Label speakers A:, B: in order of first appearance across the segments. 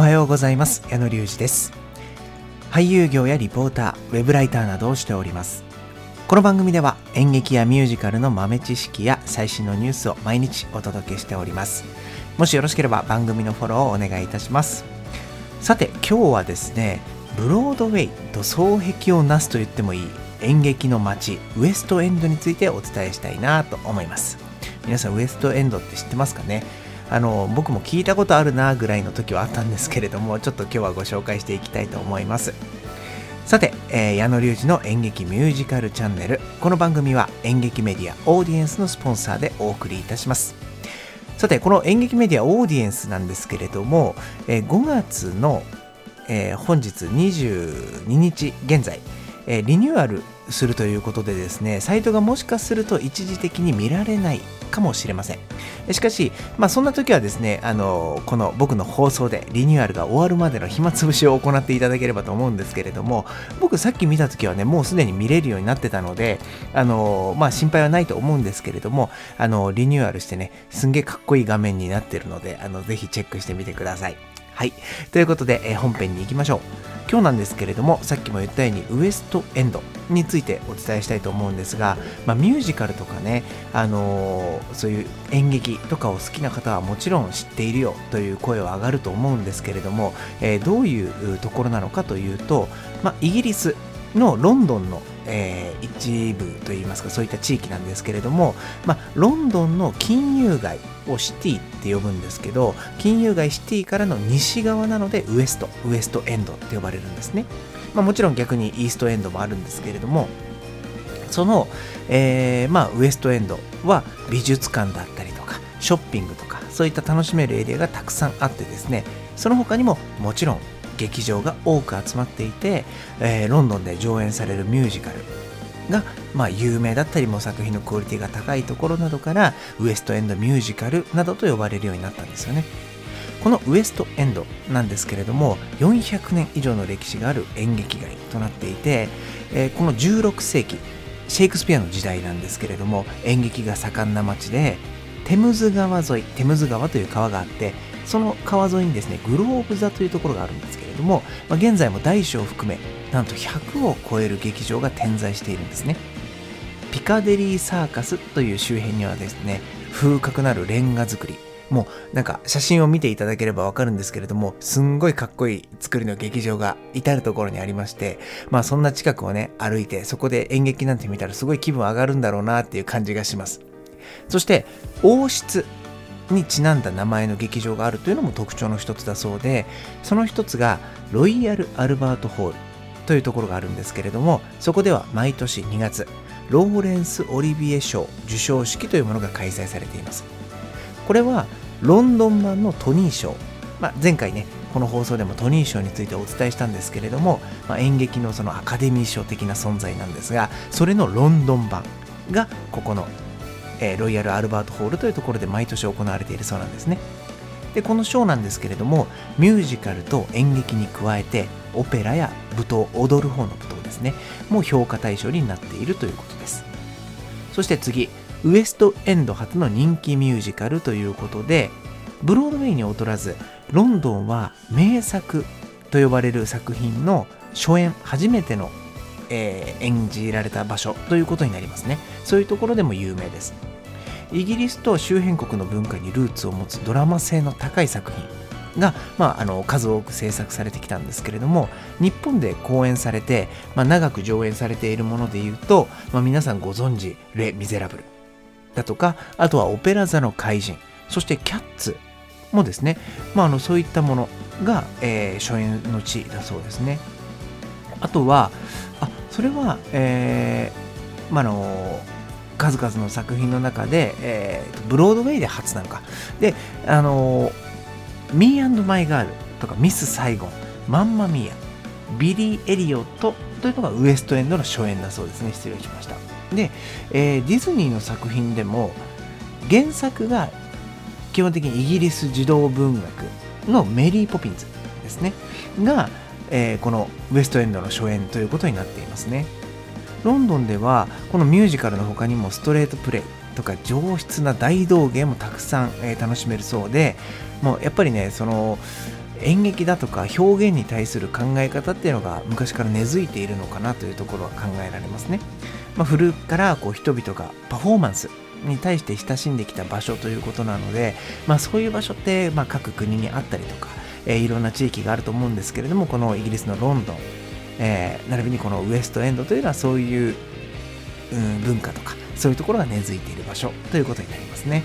A: おはようございます。矢野隆二です。俳優業やリポーターウェブライターなどをしております。この番組では演劇やミュージカルの豆知識や最新のニュースを毎日お届けしております。もしよろしければ番組のフォローをお願いいたします。さて今日はですねブロードウェイと双璧をなすと言ってもいい演劇の街ウエストエンドについてお伝えしたいなと思います。皆さんウエストエンドって知ってますかね？あの僕も聞いたことあるなぐらいの時はあったんですけれどもちょっと今日はご紹介していきたいと思います。さて、えー、矢野隆二の演劇ミュージカルチャンネル。この番組は演劇メディアオーディエンスのスポンサーでお送りいたします。さてこの演劇メディアオーディエンスなんですけれども、えー、5月の、えー、本日22日現在、えリニューアルするということでですねサイトがもしかすると一時的に見られないかもしれません。しかし、まあ、そんな時はですねあのこの僕の放送でリニューアルが終わるまでの暇つぶしを行っていただければと思うんですけれども僕さっき見た時はねもうすでに見れるようになってたのであの、まあ、心配はないと思うんですけれどもあのリニューアルしてねすんげえかっこいい画面になってるのであのぜひチェックしてみてください。はい。ということで、え本編に行きましょう。今日なんですけれどもさっきも言ったようにウエストエンドについてお伝えしたいと思うんですが、まあ、ミュージカルとかね、あのー、そういう演劇とかを好きな方はもちろん知っているよという声は上がると思うんですけれども、えー、どういうところなのかというと、まあ、イギリスのロンドンの、えー、一部といいますかそういった地域なんですけれども、まあ、ロンドンの金融街をシティって呼ぶんですけど金融街シティからの西側なのでウエストウエストエンドって呼ばれるんですね、まあ、もちろん逆にイーストエンドもあるんですけれどもその、えー、まあ、ウエストエンドは美術館だったりとかショッピングとかそういった楽しめるエリアがたくさんあってですねその他にももちろん劇場が多く集まっていて、えー、ロンドンで上演されるミュージカルが、まあ、有名だったりも作品のクオリティが高いところなどからウエストエンドミュージカルなどと呼ばれるようになったんですよね。このウエストエンドなんですけれども400年以上の歴史がある演劇街となっていて、えー、この16世紀シェイクスピアの時代なんですけれども演劇が盛んな町でテムズ川沿いテムズ川という川があってその川沿いにですねグローブ座というところがあるんですども、まあ、現在も大小含めなんと100を超える劇場が点在しているんですね。ピカデリーサーカスという周辺にはですね風格なるレンガ造り。もうなんか写真を見ていただければわかるんですけれどもすんごいかっこいい作りの劇場が至る所にありましてまあそんな近くをね歩いてそこで演劇なんて見たらすごい気分上がるんだろうなっていう感じがします。そして王室。にちなんだ名前の劇場があるというのも特徴の一つだそうでその一つがロイヤル・アルバート・ホールというところがあるんですけれどもそこでは毎年2月ローレンス・オリビエ賞授賞式というものが開催されています。これはロンドン版のトニー賞、まあ、前回ねこの放送でもトニー賞についてお伝えしたんですけれども、まあ、演劇のそのアカデミー賞的な存在なんですがそれのロンドン版がここの、え、ロイヤル・アルバート・ホールというところで毎年行われているそうなんですね。でこのショーなんですけれどもミュージカルと演劇に加えてオペラや舞踏踊る方の舞踏ですね。も評価対象になっているということです。そして次ウエストエンド初の人気ミュージカルということでブロードウェイに劣らずロンドンは名作と呼ばれる作品の初演初めての、えー、演じられた場所ということになりますね。そういうところでも有名です。イギリスと周辺国の文化にルーツを持つドラマ性の高い作品が、まあ、あの数多く制作されてきたんですけれども日本で公演されて、まあ、長く上演されているものでいうと、まあ、皆さんご存知「レ・ミゼラブル」だとかあとは「オペラ座の怪人」そして「キャッツ」もですね、まあ、あのそういったものが、えー、初演の地だそうですね。あとはそれは、えーまあの数々の作品の中で、えー、ブロードウェイで初なのか。であの「Me and My Girl」とか「ミス・サイゴン」「マンマ・ミーア」「ビリー・エリオット」というのがウエストエンドの初演だそうですね。失礼しました。で、えー、ディズニーの作品でも原作が基本的にイギリス児童文学のメリー・ポピンズですね。が、えー、このウエストエンドの初演ということになっていますねロンドンではこのミュージカルの他にもストレートプレイとか上質な大道芸もたくさん、えー、楽しめるそうでもうやっぱりねその演劇だとか表現に対する考え方っていうのが昔から根付いているのかなというところは考えられますね。まあ、古くからこう人々がパフォーマンスに対して親しんできた場所ということなので、まあ、そういう場所ってま各国にあったりとか、え、いろんな地域があると思うんですけれどもこのイギリスのロンドン、え、並びにこのウエストエンドというのはそういう、うん、文化とかそういうところが根付いている場所ということになりますね。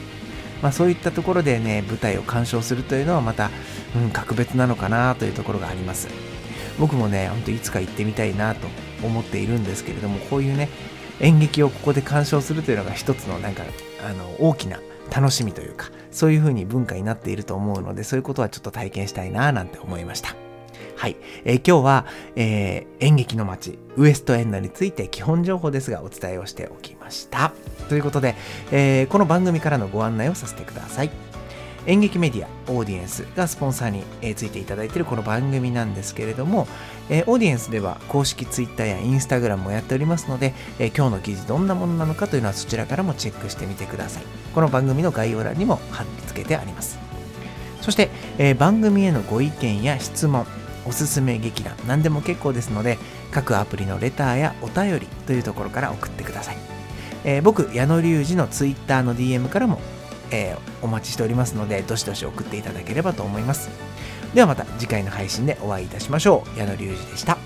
A: まあ、そういったところでね舞台を鑑賞するというのはまた、うん、格別なのかなというところがあります僕もねほんといつか行ってみたいなと思っているんですけれどもこういうね演劇をここで鑑賞するというのが一つのなんかあの大きな楽しみというかそういう風に文化になっていると思うのでそういうことはちょっと体験したいななんて思いました。はい、えー、今日は、えー、演劇の街ウエストエンドについて基本情報ですがお伝えをしておきました。ということで、えー、この番組からのご案内をさせてください。演劇メディアオーディエンスがスポンサーに、えー、ついていただいているこの番組なんですけれども、えー、オーディエンスでは公式 Twitter や Instagram もやっておりますので、えー、今日の記事どんなものなのかというのはそちらからもチェックしてみてください。この番組の概要欄にも貼り付けてあります。そして、えー、番組へのご意見や質問おすすめ劇団何でも結構ですので各アプリのレターやお便りというところから送ってください、えー、僕矢野隆二の Twitter の DM からもえー、お待ちしておりますので、どしどし送っていただければと思います。ではまた次回の配信でお会いいたしましょう。矢野隆二でした。